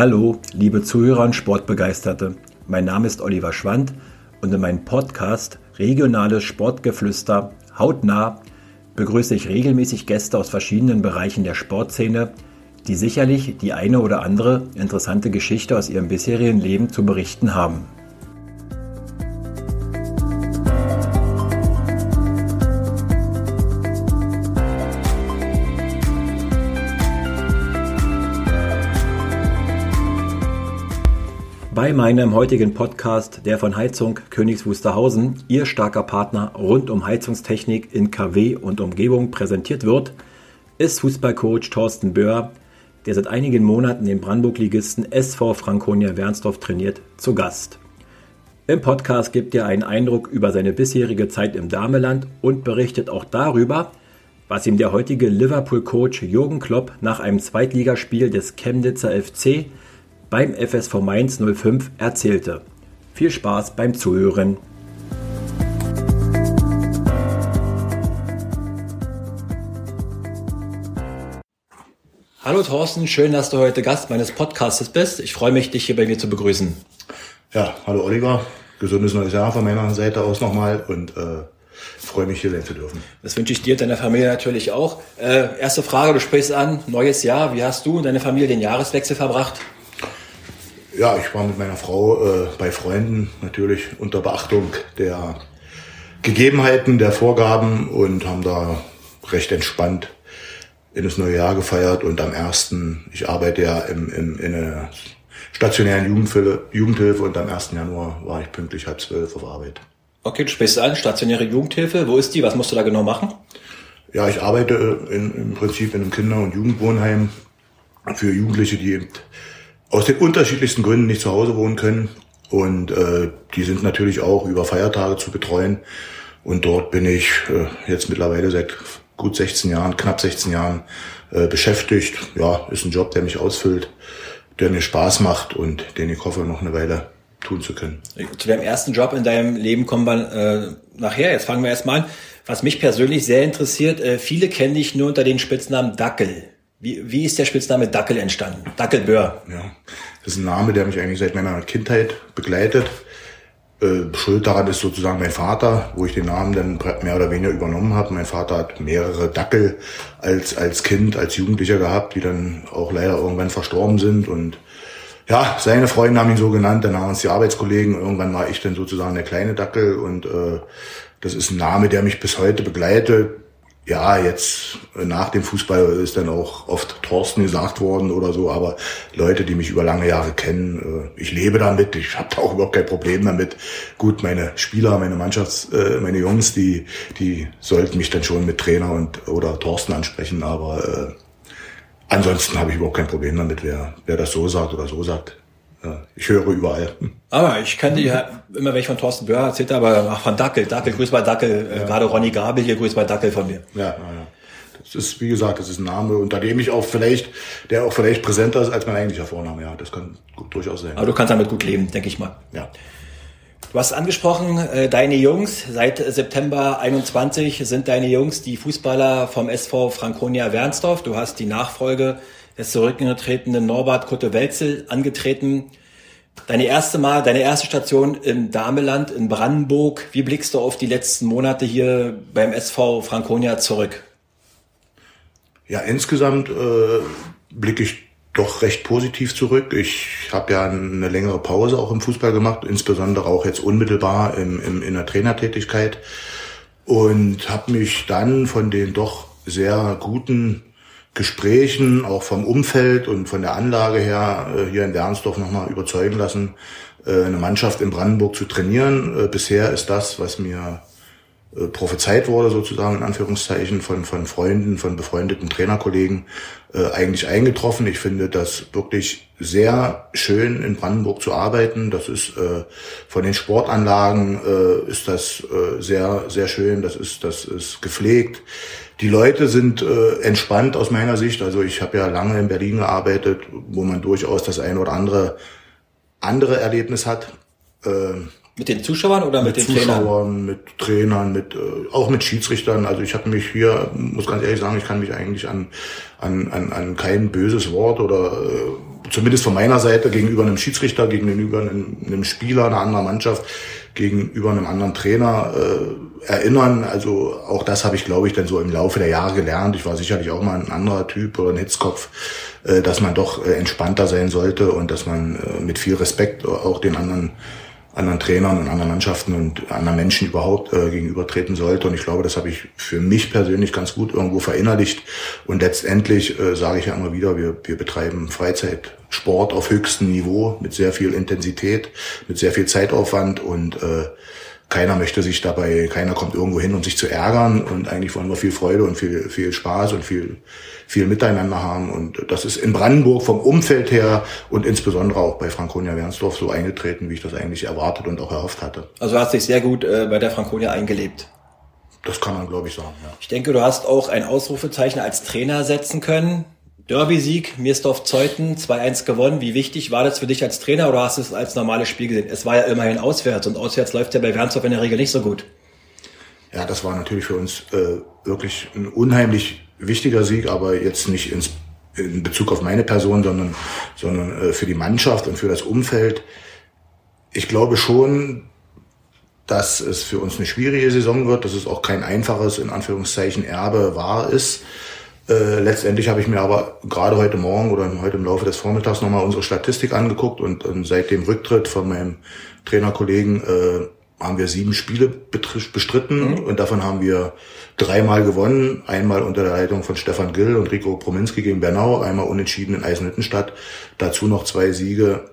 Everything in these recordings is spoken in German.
Hallo, liebe Zuhörer und Sportbegeisterte. Mein Name ist Oliver Schwand und in meinem Podcast Regionales Sportgeflüster hautnah begrüße ich regelmäßig Gäste aus verschiedenen Bereichen der Sportszene, die sicherlich die eine oder andere interessante Geschichte aus ihrem bisherigen Leben zu berichten haben. Bei meinem heutigen Podcast, der von Heizung Königs Wusterhausen, Ihr starker Partner rund um Heizungstechnik in KW und Umgebung präsentiert wird, ist Fußballcoach Thorsten Böhr, der seit einigen Monaten den Brandenburg-Ligisten SV Franconia Wernsdorf trainiert, zu Gast. Im Podcast gibt er einen Eindruck über seine bisherige Zeit im Dameland und berichtet auch darüber, was ihm der heutige Liverpool-Coach Jürgen Klopp nach einem Zweitligaspiel des Chemnitzer FC beim FSV Mainz 05 erzählte. Viel Spaß beim Zuhören. Hallo Thorsten, schön, dass du heute Gast meines Podcasts bist. Ich freue mich, dich hier bei mir zu begrüßen. Ja, hallo Oliver. Gesundes neues Jahr von meiner Seite aus nochmal und äh, freue mich hier sein zu dürfen. Das wünsche ich dir und deiner Familie natürlich auch. Äh, erste Frage, du sprichst an, neues Jahr. Wie hast du und deine Familie den Jahreswechsel verbracht? Ja, ich war mit meiner Frau äh, bei Freunden natürlich unter Beachtung der Gegebenheiten, der Vorgaben und haben da recht entspannt in das neue Jahr gefeiert und am ersten, ich arbeite ja im, im, in einer stationären Jugendhilfe, Jugendhilfe und am 1. Januar war ich pünktlich halb zwölf auf Arbeit. Okay, du sprichst an, stationäre Jugendhilfe. Wo ist die? Was musst du da genau machen? Ja, ich arbeite in, im Prinzip in einem Kinder- und Jugendwohnheim für Jugendliche, die eben aus den unterschiedlichsten Gründen nicht zu Hause wohnen können. Und äh, die sind natürlich auch über Feiertage zu betreuen. Und dort bin ich äh, jetzt mittlerweile seit gut 16 Jahren, knapp 16 Jahren äh, beschäftigt. Ja, ist ein Job, der mich ausfüllt, der mir Spaß macht und den ich hoffe, noch eine Weile tun zu können. Zu deinem ersten Job in deinem Leben kommen wir äh, nachher. Jetzt fangen wir erstmal an. Was mich persönlich sehr interessiert, äh, viele kennen dich nur unter den Spitznamen Dackel. Wie, wie ist der Spitzname Dackel entstanden? Dackelbör. Ja, das ist ein Name, der mich eigentlich seit meiner Kindheit begleitet. Äh, Schuld daran ist sozusagen mein Vater, wo ich den Namen dann mehr oder weniger übernommen habe. Mein Vater hat mehrere Dackel als, als Kind, als Jugendlicher gehabt, die dann auch leider irgendwann verstorben sind. Und ja, seine Freunde haben ihn so genannt, dann haben uns die Arbeitskollegen. Irgendwann war ich dann sozusagen der kleine Dackel und äh, das ist ein Name, der mich bis heute begleitet ja, jetzt äh, nach dem Fußball ist dann auch oft Thorsten gesagt worden oder so, aber Leute, die mich über lange Jahre kennen, äh, ich lebe damit, ich habe da auch überhaupt kein Problem damit. Gut, meine Spieler, meine Mannschafts-, äh, meine Jungs, die, die sollten mich dann schon mit Trainer und oder Thorsten ansprechen, aber äh, ansonsten habe ich überhaupt kein Problem damit, wer, wer das so sagt oder so sagt. Ja, ich höre überall. Aber ich kannte ja immer, wenn ich von Thorsten Böhr erzählt aber ach, von Dackel, Dackel, grüß bei Dackel, äh, ja. gerade Ronny Gabel hier, grüß bei Dackel von mir. Ja, ja, ja. Das ist, wie gesagt, das ist ein Name, unter dem ich auch vielleicht, der auch vielleicht präsenter ist als mein eigentlicher Vorname, ja. Das kann gut, durchaus sein. Aber du kannst damit gut leben, denke ich mal. Ja. Du hast angesprochen, äh, deine Jungs, seit September 21 sind deine Jungs die Fußballer vom SV Franconia Wernsdorf. Du hast die Nachfolge des zurückgetretenen Norbert Kutte-Welzel angetreten. Deine erste Mal, deine erste Station im Dameland in Brandenburg. Wie blickst du auf die letzten Monate hier beim SV Franconia zurück? Ja, insgesamt äh, blicke ich doch recht positiv zurück. Ich habe ja eine längere Pause auch im Fußball gemacht, insbesondere auch jetzt unmittelbar im, im, in der Trainertätigkeit und habe mich dann von den doch sehr guten Gesprächen, auch vom Umfeld und von der Anlage her äh, hier in Wernsdorf nochmal überzeugen lassen, äh, eine Mannschaft in Brandenburg zu trainieren. Äh, bisher ist das, was mir prophezeit wurde, sozusagen in Anführungszeichen, von, von Freunden, von befreundeten Trainerkollegen, eigentlich eingetroffen. Ich finde das wirklich sehr schön, in Brandenburg zu arbeiten. Das ist von den Sportanlagen ist das sehr, sehr schön. Das ist, das ist gepflegt. Die Leute sind äh, entspannt aus meiner Sicht. Also ich habe ja lange in Berlin gearbeitet, wo man durchaus das ein oder andere andere Erlebnis hat. Äh, mit den Zuschauern oder mit, mit den Zuschauern, Trainern? mit Trainern, mit äh, auch mit Schiedsrichtern. Also ich habe mich hier, muss ganz ehrlich sagen, ich kann mich eigentlich an an an, an kein böses Wort oder zumindest von meiner Seite gegenüber einem Schiedsrichter, gegenüber einem, einem Spieler, einer anderen Mannschaft, gegenüber einem anderen Trainer äh, erinnern. Also auch das habe ich, glaube ich, dann so im Laufe der Jahre gelernt. Ich war sicherlich auch mal ein anderer Typ oder ein Hitzkopf, äh, dass man doch äh, entspannter sein sollte und dass man äh, mit viel Respekt auch den anderen anderen Trainern und anderen Mannschaften und anderen Menschen überhaupt äh, gegenübertreten sollte. Und ich glaube, das habe ich für mich persönlich ganz gut irgendwo verinnerlicht. Und letztendlich äh, sage ich ja immer wieder, wir, wir betreiben Freizeitsport auf höchstem Niveau mit sehr viel Intensität, mit sehr viel Zeitaufwand und äh, keiner möchte sich dabei, keiner kommt irgendwo hin, um sich zu ärgern und eigentlich wollen wir viel Freude und viel, viel Spaß und viel, viel Miteinander haben und das ist in Brandenburg vom Umfeld her und insbesondere auch bei Franconia Wernsdorf so eingetreten, wie ich das eigentlich erwartet und auch erhofft hatte. Also du hast dich sehr gut äh, bei der Franconia eingelebt. Das kann man, glaube ich, sagen. Ja. Ich denke, du hast auch ein Ausrufezeichen als Trainer setzen können. Derby-Sieg, Mirsdorf-Zeuthen, 2-1 gewonnen. Wie wichtig war das für dich als Trainer oder hast du es als normales Spiel gesehen? Es war ja immerhin auswärts und auswärts läuft ja bei Wernsdorf in der Regel nicht so gut. Ja, das war natürlich für uns äh, wirklich ein unheimlich wichtiger Sieg, aber jetzt nicht ins, in Bezug auf meine Person, sondern, sondern äh, für die Mannschaft und für das Umfeld. Ich glaube schon, dass es für uns eine schwierige Saison wird, dass es auch kein einfaches, in Anführungszeichen, Erbe war ist. Äh, letztendlich habe ich mir aber gerade heute Morgen oder heute im Laufe des Vormittags nochmal unsere Statistik angeguckt und, und seit dem Rücktritt von meinem Trainerkollegen äh, haben wir sieben Spiele bestritten mhm. und davon haben wir dreimal gewonnen. Einmal unter der Leitung von Stefan Gill und Rico Prominski gegen Bernau, einmal unentschieden in Eisenhüttenstadt. Dazu noch zwei Siege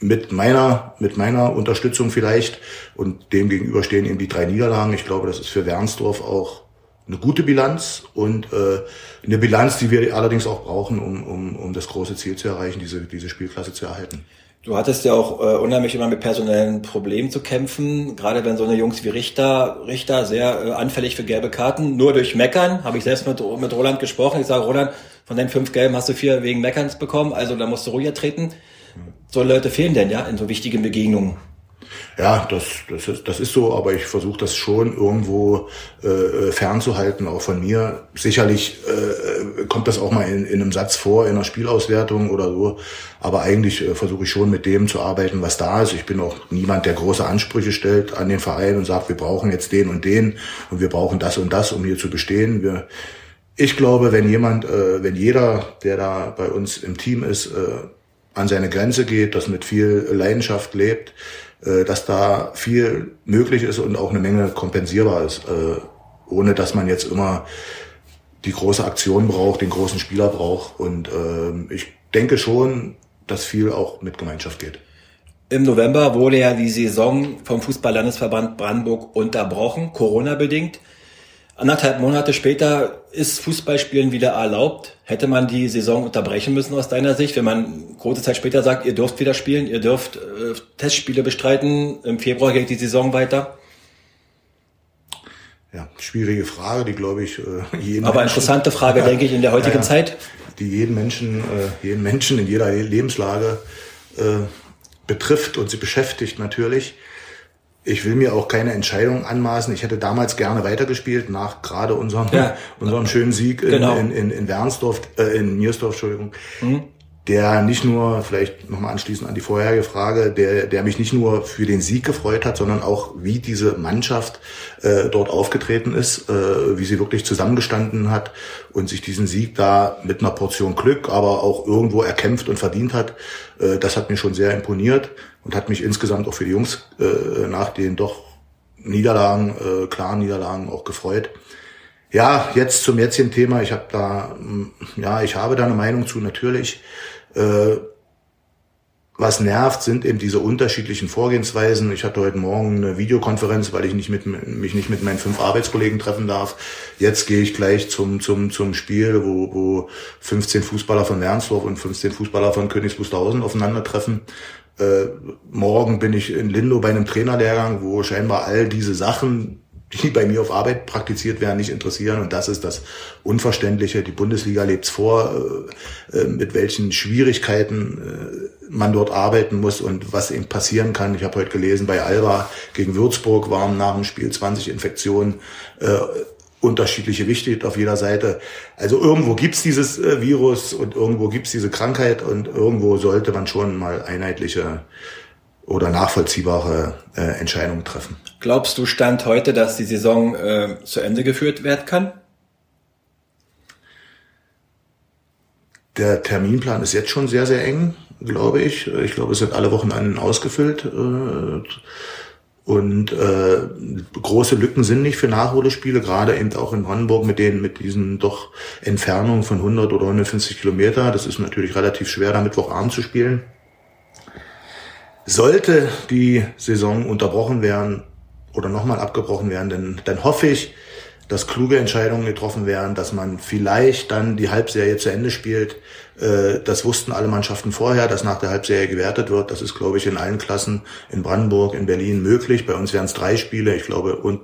mit meiner, mit meiner Unterstützung vielleicht und dem gegenüber stehen eben die drei Niederlagen. Ich glaube, das ist für Wernsdorf auch eine gute Bilanz und äh, eine Bilanz, die wir allerdings auch brauchen, um, um, um das große Ziel zu erreichen, diese, diese Spielklasse zu erhalten. Du hattest ja auch äh, unheimlich immer mit personellen Problemen zu kämpfen, gerade wenn so eine Jungs wie Richter, Richter sehr äh, anfällig für gelbe Karten, nur durch Meckern, habe ich selbst mit, mit Roland gesprochen. Ich sage, Roland, von den fünf Gelben hast du vier wegen Meckerns bekommen, also da musst du ruhiger treten. So Leute fehlen denn ja in so wichtigen Begegnungen. Ja, das, das, ist, das ist so, aber ich versuche das schon irgendwo äh, fernzuhalten, auch von mir. Sicherlich äh, kommt das auch mal in, in einem Satz vor, in einer Spielauswertung oder so, aber eigentlich äh, versuche ich schon mit dem zu arbeiten, was da ist. Ich bin auch niemand, der große Ansprüche stellt an den Verein und sagt, wir brauchen jetzt den und den und wir brauchen das und das, um hier zu bestehen. Wir, ich glaube, wenn jemand, äh, wenn jeder, der da bei uns im Team ist, äh, an seine Grenze geht, das mit viel Leidenschaft lebt, dass da viel möglich ist und auch eine Menge kompensierbar ist, äh, ohne dass man jetzt immer die große Aktion braucht, den großen Spieler braucht. Und äh, ich denke schon, dass viel auch mit Gemeinschaft geht. Im November wurde ja die Saison vom Fußballlandesverband Brandenburg unterbrochen, Corona-bedingt. Anderthalb Monate später ist Fußballspielen wieder erlaubt. Hätte man die Saison unterbrechen müssen aus deiner Sicht, wenn man kurze Zeit später sagt, ihr dürft wieder spielen, ihr dürft äh, Testspiele bestreiten, im Februar geht die Saison weiter? Ja, schwierige Frage, die glaube ich äh, jeden Aber Menschen, interessante Frage, ja, denke ich, in der heutigen ja, Zeit. Die jeden Menschen, äh, jeden Menschen in jeder Lebenslage äh, betrifft und sie beschäftigt natürlich ich will mir auch keine Entscheidung anmaßen. Ich hätte damals gerne weitergespielt, nach gerade unserem, ja. unserem schönen Sieg in, genau. in, in, in Wernsdorf, äh, in Niersdorf, Entschuldigung. Mhm der nicht nur, vielleicht nochmal anschließend an die vorherige Frage, der, der mich nicht nur für den Sieg gefreut hat, sondern auch wie diese Mannschaft äh, dort aufgetreten ist, äh, wie sie wirklich zusammengestanden hat und sich diesen Sieg da mit einer Portion Glück, aber auch irgendwo erkämpft und verdient hat. Äh, das hat mir schon sehr imponiert und hat mich insgesamt auch für die Jungs äh, nach den doch Niederlagen, äh, klaren Niederlagen auch gefreut. Ja, jetzt zum jetzigen Thema. Ich habe da, ja, ich habe da eine Meinung zu natürlich. Äh, was nervt, sind eben diese unterschiedlichen Vorgehensweisen. Ich hatte heute Morgen eine Videokonferenz, weil ich nicht mit, mich nicht mit meinen fünf Arbeitskollegen treffen darf. Jetzt gehe ich gleich zum, zum, zum Spiel, wo, wo 15 Fußballer von Wernsdorf und 15 Fußballer von Königs Wusterhausen aufeinandertreffen. Äh, morgen bin ich in Lindo bei einem Trainerlehrgang, wo scheinbar all diese Sachen, die bei mir auf Arbeit praktiziert werden, nicht interessieren. Und das ist das Unverständliche. Die Bundesliga lebt vor, äh, äh, mit welchen Schwierigkeiten äh, man dort arbeiten muss und was eben passieren kann. Ich habe heute gelesen, bei Alba gegen Würzburg waren nach dem Spiel 20 Infektionen unterschiedliche Wichte auf jeder Seite. Also irgendwo gibt's dieses Virus und irgendwo gibt's diese Krankheit und irgendwo sollte man schon mal einheitliche oder nachvollziehbare äh, Entscheidungen treffen. Glaubst du Stand heute, dass die Saison äh, zu Ende geführt werden kann? Der Terminplan ist jetzt schon sehr, sehr eng, glaube ich. Ich glaube, es sind alle Wochenenden ausgefüllt. Äh, und äh, große Lücken sind nicht für Nachholspiele, gerade eben auch in Brandenburg mit den mit diesen doch Entfernungen von 100 oder 150 Kilometer. Das ist natürlich relativ schwer, da Mittwochabend zu spielen. Sollte die Saison unterbrochen werden oder nochmal abgebrochen werden, dann, dann hoffe ich, dass kluge Entscheidungen getroffen werden, dass man vielleicht dann die Halbserie zu Ende spielt. Äh, das wussten alle Mannschaften vorher, dass nach der Halbserie gewertet wird. Das ist, glaube ich, in allen Klassen in Brandenburg, in Berlin möglich. Bei uns wären es drei Spiele. Ich glaube, und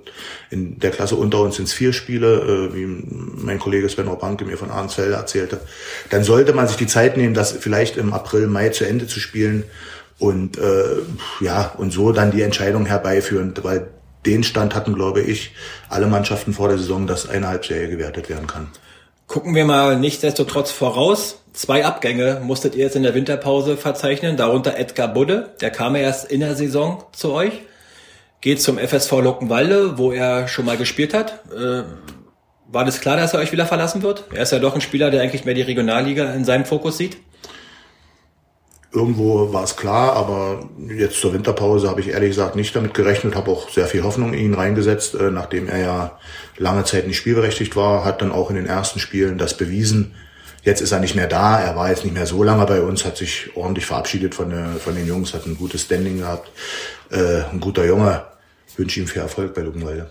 in der Klasse unter uns sind es vier Spiele, äh, wie mein Kollege Sven Banke mir von Arnsfelde erzählte. Dann sollte man sich die Zeit nehmen, das vielleicht im April, Mai zu Ende zu spielen und äh, ja und so dann die Entscheidung herbeiführen, weil den Stand hatten, glaube ich, alle Mannschaften vor der Saison, dass eine Halbserie gewertet werden kann. Gucken wir mal nichtsdestotrotz voraus. Zwei Abgänge musstet ihr jetzt in der Winterpause verzeichnen, darunter Edgar Budde, der kam erst in der Saison zu euch, geht zum FSV Luckenwalde, wo er schon mal gespielt hat. Äh, war das klar, dass er euch wieder verlassen wird? Er ist ja doch ein Spieler, der eigentlich mehr die Regionalliga in seinem Fokus sieht. Irgendwo war es klar, aber jetzt zur Winterpause habe ich ehrlich gesagt nicht damit gerechnet, habe auch sehr viel Hoffnung in ihn reingesetzt, äh, nachdem er ja lange Zeit nicht spielberechtigt war, hat dann auch in den ersten Spielen das bewiesen. Jetzt ist er nicht mehr da, er war jetzt nicht mehr so lange bei uns, hat sich ordentlich verabschiedet von, der, von den Jungs, hat ein gutes Standing gehabt, äh, ein guter Junge. Wünsche ihm viel Erfolg bei Luckenwalde.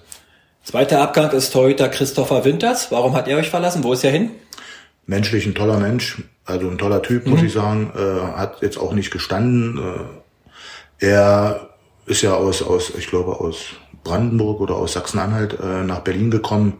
Zweiter Abgang ist Torhüter Christopher Winters. Warum hat er euch verlassen? Wo ist er hin? menschlich ein toller Mensch, also ein toller Typ, muss mhm. ich sagen. Äh, hat jetzt auch nicht gestanden. Äh, er ist ja aus, aus, ich glaube, aus Brandenburg oder aus Sachsen-Anhalt äh, nach Berlin gekommen,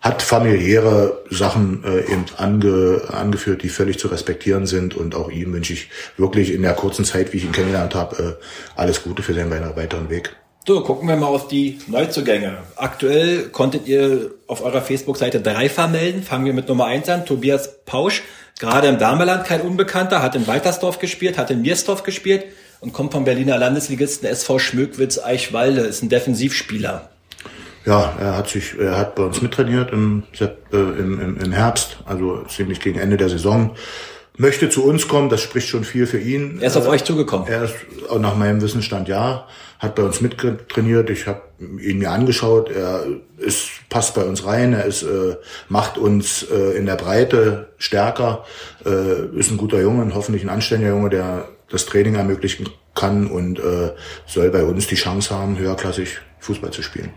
hat familiäre Sachen äh, eben ange, angeführt, die völlig zu respektieren sind. Und auch ihm wünsche ich wirklich in der kurzen Zeit, wie ich ihn kennengelernt habe, äh, alles Gute für seinen weiteren Weg. So, gucken wir mal auf die Neuzugänge. Aktuell konntet ihr auf eurer Facebook-Seite drei vermelden. Fangen wir mit Nummer eins an. Tobias Pausch, gerade im Dameland kein Unbekannter, hat in Waltersdorf gespielt, hat in Miersdorf gespielt und kommt vom Berliner Landesligisten SV Schmöckwitz Eichwalde, ist ein Defensivspieler. Ja, er hat sich, er hat bei uns mittrainiert im, äh, im, im, im Herbst, also ziemlich gegen Ende der Saison möchte zu uns kommen, das spricht schon viel für ihn. Er ist auf äh, euch zugekommen. Er ist nach meinem Wissensstand ja, hat bei uns mittrainiert. Ich habe ihn mir angeschaut. Er ist passt bei uns rein. Er ist äh, macht uns äh, in der Breite stärker. Äh, ist ein guter Junge und hoffentlich ein anständiger Junge, der das Training ermöglichen kann und äh, soll bei uns die Chance haben, höherklassig Fußball zu spielen.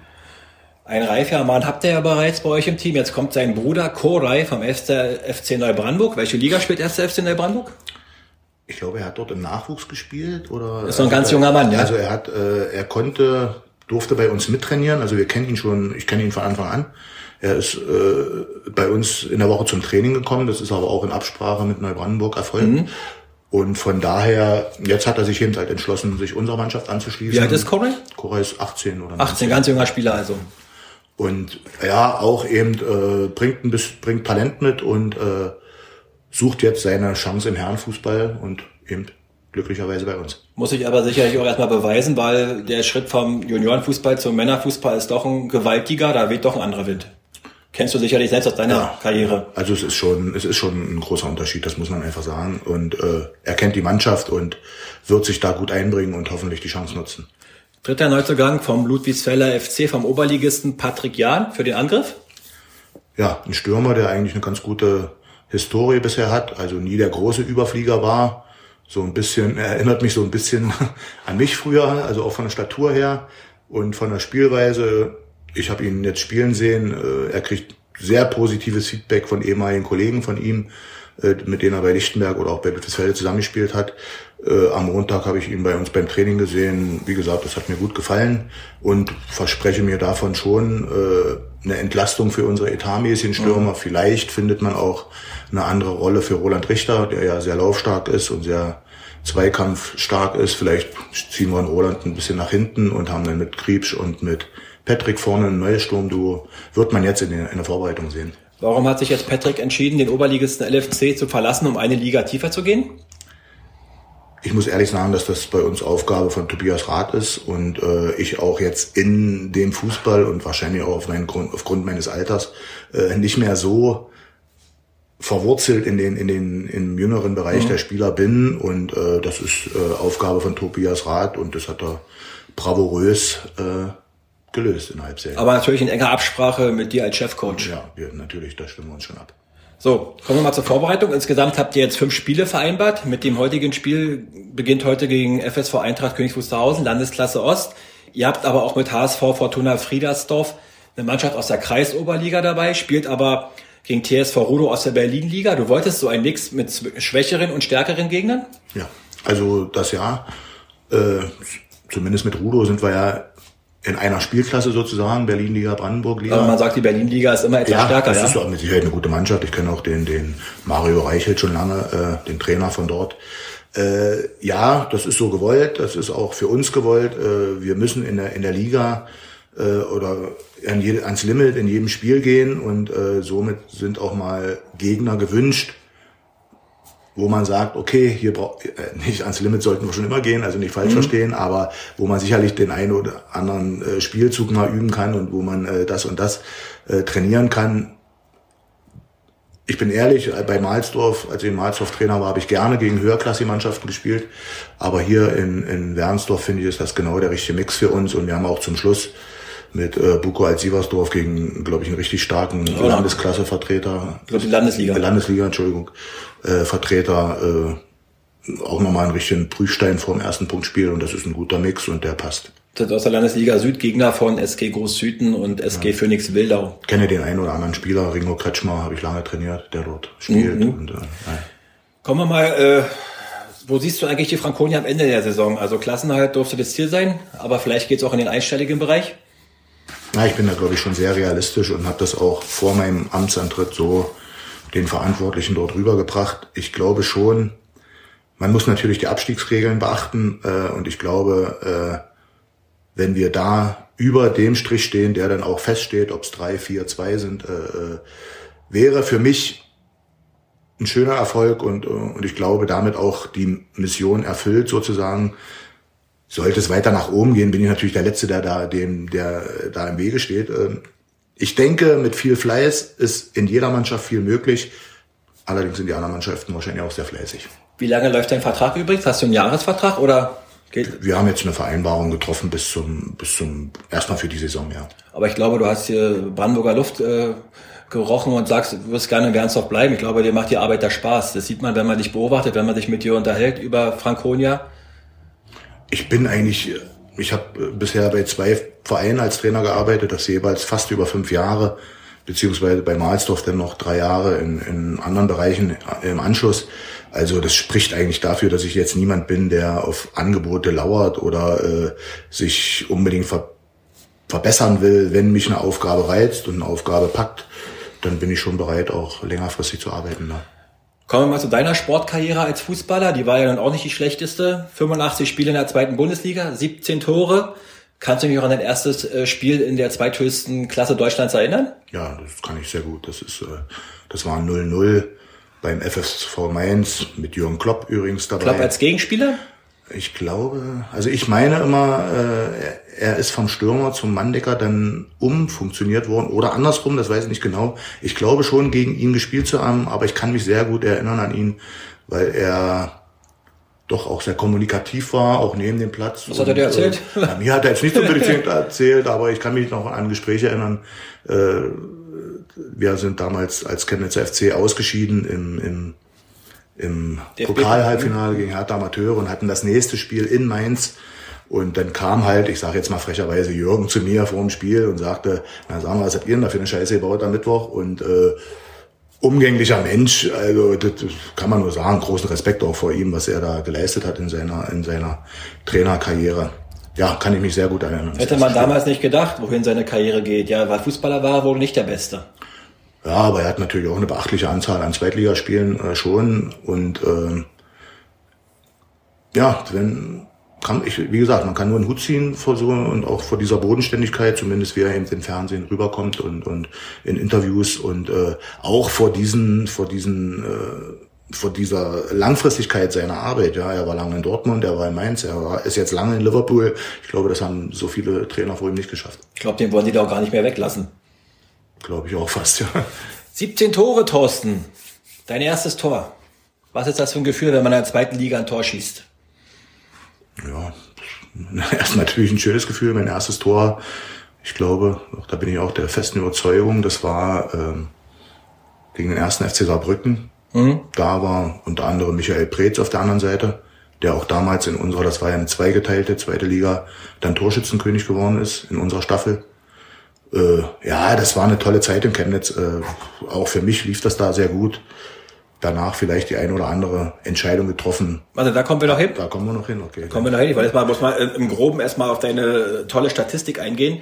Ein reifer Mann habt ihr ja bereits bei euch im Team. Jetzt kommt sein Bruder Koray vom FC Neubrandenburg. Welche Liga spielt der FC Neubrandenburg? Ich glaube, er hat dort im Nachwuchs gespielt oder. Ist noch ein ganz junger Mann, ja. Also er hat, äh, er konnte, durfte bei uns mittrainieren. Also wir kennen ihn schon, ich kenne ihn von Anfang an. Er ist äh, bei uns in der Woche zum Training gekommen. Das ist aber auch in Absprache mit Neubrandenburg erfolgt. Mhm. Und von daher, jetzt hat er sich eben halt entschlossen, sich unserer Mannschaft anzuschließen. Wie alt ist Koray? Koray ist 18 oder 19. 18, ganz junger Spieler also. Und ja, auch eben äh, bringt ein bisschen, bringt Talent mit und äh, sucht jetzt seine Chance im Herrenfußball und eben glücklicherweise bei uns. Muss ich aber sicherlich auch erstmal beweisen, weil der Schritt vom Juniorenfußball zum Männerfußball ist doch ein gewaltiger, da weht doch ein anderer Wind. Kennst du sicherlich selbst aus deiner ja, Karriere. Also es ist schon, es ist schon ein großer Unterschied, das muss man einfach sagen. Und äh, er kennt die Mannschaft und wird sich da gut einbringen und hoffentlich die Chance nutzen. Dritter Neuzugang vom Ludwigsfeller FC, vom Oberligisten Patrick Jahn für den Angriff. Ja, ein Stürmer, der eigentlich eine ganz gute Historie bisher hat, also nie der große Überflieger war. So ein bisschen, er erinnert mich so ein bisschen an mich früher, also auch von der Statur her und von der Spielweise. Ich habe ihn jetzt spielen sehen. Äh, er kriegt sehr positives Feedback von ehemaligen Kollegen von ihm, äh, mit denen er bei Lichtenberg oder auch bei Bittersfelde zusammengespielt hat. Äh, am Montag habe ich ihn bei uns beim Training gesehen. Wie gesagt, das hat mir gut gefallen und verspreche mir davon schon äh, eine Entlastung für unsere etatmäßigen Stürmer. Mhm. Vielleicht findet man auch eine andere Rolle für Roland Richter, der ja sehr laufstark ist und sehr zweikampfstark ist. Vielleicht ziehen wir Roland ein bisschen nach hinten und haben dann mit Kriebsch und mit Patrick vorne ein neues Sturmduo, wird man jetzt in der Vorbereitung sehen. Warum hat sich jetzt Patrick entschieden, den Oberligisten LFC zu verlassen, um eine Liga tiefer zu gehen? Ich muss ehrlich sagen, dass das bei uns Aufgabe von Tobias Rath ist und äh, ich auch jetzt in dem Fußball und wahrscheinlich auch auf meinen Grund, aufgrund meines Alters äh, nicht mehr so verwurzelt in den in den im jüngeren Bereich mhm. der Spieler bin und äh, das ist äh, Aufgabe von Tobias Rath und das hat er bravourös äh, gelöst in Halbserie. Aber natürlich in enger Absprache mit dir als Chefcoach. Ja, wir, natürlich, da stimmen wir uns schon ab. So, kommen wir mal zur Vorbereitung. Insgesamt habt ihr jetzt fünf Spiele vereinbart. Mit dem heutigen Spiel beginnt heute gegen FSV Eintracht Königs Wusterhausen, Landesklasse Ost. Ihr habt aber auch mit HSV Fortuna Friedersdorf eine Mannschaft aus der Kreisoberliga dabei, spielt aber gegen TSV Rudo aus der Berlin-Liga. Du wolltest so ein Mix mit schwächeren und stärkeren Gegnern? Ja, also das Jahr, äh, zumindest mit Rudo sind wir ja in einer Spielklasse sozusagen, Berlin-Liga, Brandenburg-Liga. Aber man sagt, die Berlin-Liga ist immer etwas ja, stärker. Das ja, ist mit Sicherheit eine gute Mannschaft. Ich kenne auch den, den Mario Reichelt schon lange, äh, den Trainer von dort. Äh, ja, das ist so gewollt, das ist auch für uns gewollt. Äh, wir müssen in der, in der Liga äh, oder an jede, ans Limit in jedem Spiel gehen und äh, somit sind auch mal Gegner gewünscht, wo man sagt, okay, hier braucht äh, nicht ans Limit sollten wir schon immer gehen, also nicht falsch mhm. verstehen, aber wo man sicherlich den einen oder anderen äh, Spielzug mal üben kann und wo man äh, das und das äh, trainieren kann. Ich bin ehrlich, äh, bei Mahlsdorf, als ich in Mahlsdorf Trainer war, habe ich gerne gegen höherklassige Mannschaften gespielt. Aber hier in, in Wernsdorf finde ich, ist das genau der richtige Mix für uns. Und wir haben auch zum Schluss mit äh, Buko als Sieversdorf gegen, glaube ich, einen richtig starken ja. Landesklassevertreter. Ich glaube, die Landesliga. Landesliga, Entschuldigung. Äh, Vertreter äh, auch nochmal einen richtigen Prüfstein vor dem ersten Punktspiel und das ist ein guter Mix und der passt. Das aus der Landesliga Süd Gegner von SG Groß Süden und SG ja. Phoenix Wildau. Ich kenne den einen oder anderen Spieler, Ringo Kretschmer, habe ich lange trainiert, der dort spielt. Mhm. Und, äh, Kommen wir mal, äh, wo siehst du eigentlich die Franconia am Ende der Saison? Also Klassenhalt durfte das Ziel sein, aber vielleicht geht es auch in den einstelligen Bereich? Ja, ich bin da, glaube ich, schon sehr realistisch und habe das auch vor meinem Amtsantritt so den Verantwortlichen dort rübergebracht. Ich glaube schon, man muss natürlich die Abstiegsregeln beachten äh, und ich glaube, äh, wenn wir da über dem Strich stehen, der dann auch feststeht, ob es drei, vier, zwei sind, äh, äh, wäre für mich ein schöner Erfolg und, und ich glaube damit auch die Mission erfüllt sozusagen, sollte es weiter nach oben gehen, bin ich natürlich der Letzte, der da, dem, der da im Wege steht. Ähm, ich denke, mit viel Fleiß ist in jeder Mannschaft viel möglich. Allerdings sind die anderen Mannschaften wahrscheinlich auch sehr fleißig. Wie lange läuft dein Vertrag übrigens? Hast du einen Jahresvertrag oder geht? Wir haben jetzt eine Vereinbarung getroffen bis zum, bis zum, erstmal für die Saison, ja. Aber ich glaube, du hast hier Brandenburger Luft, äh, gerochen und sagst, du wirst gerne in Wernsdorf bleiben. Ich glaube, dir macht die Arbeit da Spaß. Das sieht man, wenn man dich beobachtet, wenn man sich mit dir unterhält über Franconia ich bin eigentlich, ich habe bisher bei zwei Vereinen als Trainer gearbeitet, das jeweils fast über fünf Jahre, beziehungsweise bei Mahlsdorf dann noch drei Jahre in, in anderen Bereichen im Anschluss. Also das spricht eigentlich dafür, dass ich jetzt niemand bin, der auf Angebote lauert oder äh, sich unbedingt ver verbessern will. Wenn mich eine Aufgabe reizt und eine Aufgabe packt, dann bin ich schon bereit, auch längerfristig zu arbeiten. Ne? Kommen wir mal zu deiner Sportkarriere als Fußballer. Die war ja dann auch nicht die schlechteste. 85 Spiele in der zweiten Bundesliga, 17 Tore. Kannst du dich auch an dein erstes äh, Spiel in der zweithöchsten Klasse Deutschlands erinnern? Ja, das kann ich sehr gut. Das ist, äh, das war 0-0 beim FSV Mainz mit Jürgen Klopp übrigens dabei. Klopp als Gegenspieler? Ich glaube, also ich meine immer, äh, er ist vom Stürmer zum Manndecker dann umfunktioniert worden oder andersrum, das weiß ich nicht genau. Ich glaube schon, gegen ihn gespielt zu haben, aber ich kann mich sehr gut erinnern an ihn, weil er doch auch sehr kommunikativ war, auch neben dem Platz. Was hat er dir erzählt? Äh, mir hat er jetzt nicht unbedingt erzählt, aber ich kann mich noch an Gespräche erinnern. Äh, wir sind damals als Chemnitzer FC ausgeschieden im, im im Pokalhalbfinale gegen Hertha Amateure und hatten das nächste Spiel in Mainz. Und dann kam halt, ich sage jetzt mal frecherweise, Jürgen zu mir vor dem Spiel und sagte, na sagen wir, was habt ihr denn da für eine Scheiße gebaut am Mittwoch? Und äh, umgänglicher Mensch, also das kann man nur sagen, großen Respekt auch vor ihm, was er da geleistet hat in seiner, in seiner Trainerkarriere. Ja, kann ich mich sehr gut erinnern. Hätte man damals nicht gedacht, wohin seine Karriere geht. Ja, weil Fußballer war wohl nicht der Beste. Ja, aber er hat natürlich auch eine beachtliche Anzahl an Zweitligaspielen äh, schon. Und äh, ja, wenn kann ich, wie gesagt, man kann nur einen Hut ziehen vor so und auch vor dieser Bodenständigkeit, zumindest wie er eben im Fernsehen rüberkommt und, und in Interviews und äh, auch vor diesen, vor diesen äh, vor dieser Langfristigkeit seiner Arbeit. Ja, er war lange in Dortmund, er war in Mainz, er war, ist jetzt lange in Liverpool. Ich glaube, das haben so viele Trainer vor ihm nicht geschafft. Ich glaube, den wollen die da auch gar nicht mehr weglassen. Glaube ich auch fast, ja. 17 Tore, Thorsten. Dein erstes Tor. Was ist das für ein Gefühl, wenn man in der zweiten Liga ein Tor schießt? Ja, erstmal natürlich ein schönes Gefühl. Mein erstes Tor, ich glaube, da bin ich auch der festen Überzeugung, das war ähm, gegen den ersten FC Saarbrücken Mhm. Da war unter anderem Michael Preetz auf der anderen Seite, der auch damals in unserer, das war ja eine zweigeteilte zweite Liga, dann Torschützenkönig geworden ist in unserer Staffel. Äh, ja, das war eine tolle Zeit in Chemnitz. Äh, auch für mich lief das da sehr gut. Danach vielleicht die eine oder andere Entscheidung getroffen. Warte, da kommen wir noch hin. Da kommen wir noch hin, okay. Da kommen wir noch hin. Ich wollte jetzt mal, muss mal im Groben erstmal auf deine tolle Statistik eingehen.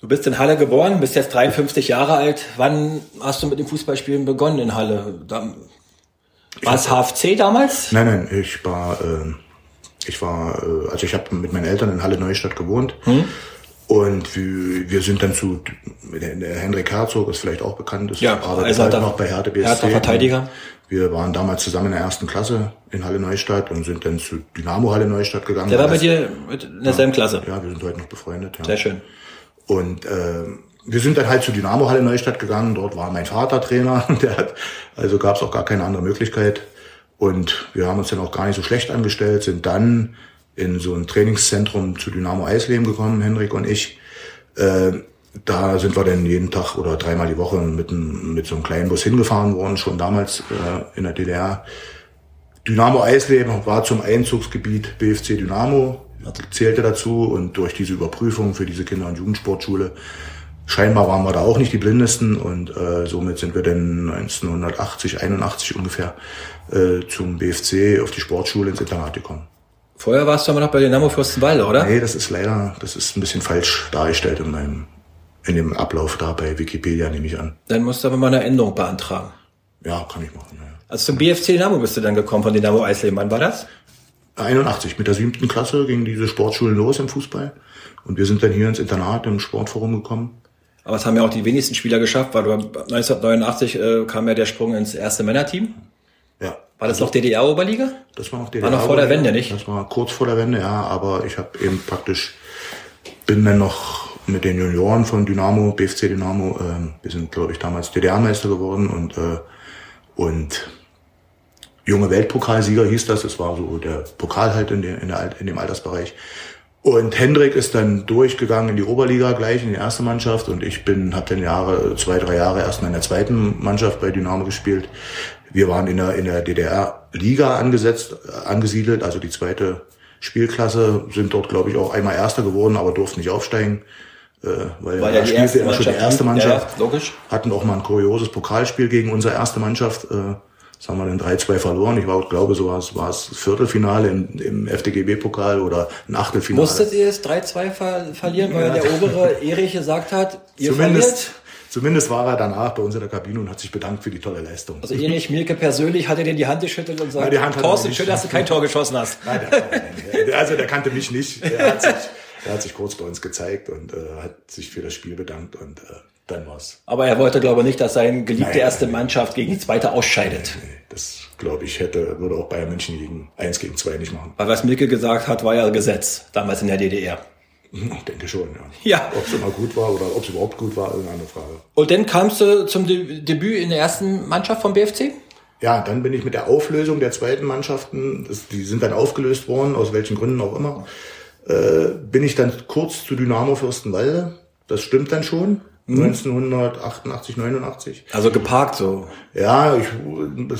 Du bist in Halle geboren, bist jetzt 53 Jahre alt. Wann hast du mit dem Fußballspielen begonnen in Halle? Da, war es HFC damals? Nein, nein, ich war, äh, ich war, äh, also ich habe mit meinen Eltern in Halle Neustadt gewohnt. Hm? Und wir, sind dann zu, Henrik Herzog ist vielleicht auch bekannt, ist ja, arbeitet also halt noch bei Hertha BSC. Hertha Verteidiger. Wir waren damals zusammen in der ersten Klasse in Halle Neustadt und sind dann zu Dynamo Halle Neustadt gegangen. Der war bei dir in derselben ja, Klasse? Ja, wir sind heute noch befreundet. Ja. Sehr schön. Und äh, wir sind dann halt zu Dynamo Halle Neustadt gegangen. Dort war mein Vater Trainer. Der hat, also gab es auch gar keine andere Möglichkeit. Und wir haben uns dann auch gar nicht so schlecht angestellt, sind dann in so ein Trainingszentrum zu Dynamo Eisleben gekommen, Henrik und ich. Äh, da sind wir dann jeden Tag oder dreimal die Woche mit, einem, mit so einem kleinen Bus hingefahren worden, schon damals äh, in der DDR. Dynamo Eisleben war zum Einzugsgebiet BFC Dynamo, zählte dazu und durch diese Überprüfung für diese Kinder- und Jugendsportschule Scheinbar waren wir da auch nicht die blindesten und äh, somit sind wir dann 1980, 81 ungefähr äh, zum BFC auf die Sportschule ins Internat gekommen. Vorher warst du aber noch bei Dynamo Fürstenwalde, oder? Nee, das ist leider, das ist ein bisschen falsch dargestellt in meinem, in dem Ablauf da bei Wikipedia, nehme ich an. Dann musst du aber mal eine Änderung beantragen. Ja, kann ich machen, ja. Also zum BFC Dynamo bist du dann gekommen von Dynamo Eisleben. Wann war das? 81, mit der siebten Klasse ging diese Sportschulen los im Fußball. Und wir sind dann hier ins Internat im Sportforum gekommen. Aber es haben ja auch die wenigsten Spieler geschafft, weil du 1989 äh, kam ja der Sprung ins erste Männerteam. War das noch DDR-Oberliga? Das war noch DDR. War noch vor der Wende, nicht? Das war kurz vor der Wende, ja. Aber ich habe eben praktisch bin dann noch mit den Junioren von Dynamo, BFC Dynamo, äh, wir sind glaube ich damals DDR-Meister geworden und äh, und junge Weltpokalsieger hieß das. Das war so der Pokal halt in, der, in, der, in dem Altersbereich. Und Hendrik ist dann durchgegangen in die Oberliga gleich, in die erste Mannschaft. Und ich bin, habe dann Jahre, zwei, drei Jahre erstmal in der zweiten Mannschaft bei Dynamo gespielt. Wir waren in der, in der DDR-Liga angesetzt, äh, angesiedelt, also die zweite Spielklasse, sind dort, glaube ich, auch einmal Erster geworden, aber durften nicht aufsteigen. Äh, weil War ja die erste Mannschaft, schon die erste Mannschaft. Ja, logisch. Hatten auch mal ein kurioses Pokalspiel gegen unsere erste Mannschaft. Äh, das haben wir dann 3-2 verloren. Ich war, glaube, so war es, war es Viertelfinale im, im FDGB-Pokal oder ein Achtelfinale. Musstet ihr es 3-2 ver verlieren, weil ja. der obere Erich gesagt hat, ihr zumindest? Zumindest war er danach bei uns in der Kabine und hat sich bedankt für die tolle Leistung. Also Erich Mirke persönlich hat er dir die Hand geschüttelt und sagt, Nein, Thorsten, schön, dass du kein Tor geschossen hast. Nein, nein, nein, also der kannte mich nicht. Der hat sich, der hat sich kurz bei uns gezeigt und äh, hat sich für das Spiel bedankt und äh, dann war's. Aber er wollte, glaube ich, nicht, dass seine geliebte nein, erste Mannschaft gegen die zweite ausscheidet. Nee, das glaube ich hätte, würde auch Bayern München gegen 1 gegen 2 nicht machen. Weil was Milke gesagt hat, war ja Gesetz, damals in der DDR. Ich denke schon, ja. ja. Ob es immer gut war oder ob es überhaupt gut war, ist eine andere Frage. Und dann kamst du zum De Debüt in der ersten Mannschaft vom BFC? Ja, dann bin ich mit der Auflösung der zweiten Mannschaften, das, die sind dann aufgelöst worden, aus welchen Gründen auch immer, äh, bin ich dann kurz zu Dynamo Fürstenwalde. Das stimmt dann schon. 1988, 89. Also geparkt so. Ja, ich,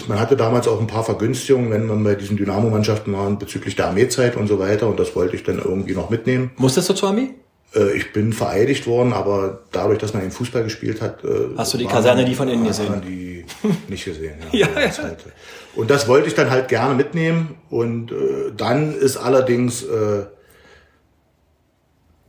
man hatte damals auch ein paar Vergünstigungen, wenn man bei diesen Dynamo-Mannschaften war bezüglich der Armeezeit und so weiter und das wollte ich dann irgendwie noch mitnehmen. Musstest du zur Armee? Äh, ich bin vereidigt worden, aber dadurch, dass man im Fußball gespielt hat, äh, hast du die Kaserne die von innen gesehen? Die nicht gesehen. Ja, ja, ja. Und das wollte ich dann halt gerne mitnehmen und äh, dann ist allerdings äh,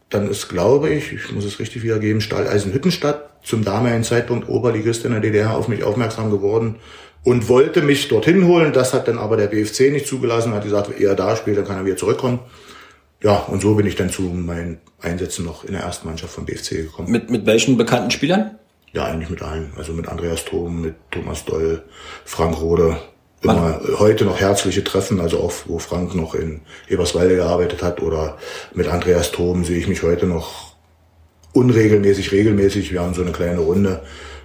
dann ist, glaube ich, ich muss es richtig wiedergeben, Stahleisen Hüttenstadt zum damaligen Zeitpunkt Oberligist in der DDR auf mich aufmerksam geworden und wollte mich dorthin holen. Das hat dann aber der BFC nicht zugelassen, hat gesagt, eher da spielt, dann kann er wieder zurückkommen. ja, und so bin ich dann zu meinen Einsätzen noch in der ersten Mannschaft vom BFC gekommen. Mit, mit welchen bekannten Spielern? Ja, eigentlich mit allen. Also mit Andreas Thom, mit Thomas Doll, Frank Rode. Immer Wann? heute noch herzliche Treffen, also auch wo Frank noch in Eberswalde gearbeitet hat oder mit Andreas Thom sehe ich mich heute noch unregelmäßig, regelmäßig. Wir haben so eine kleine Runde,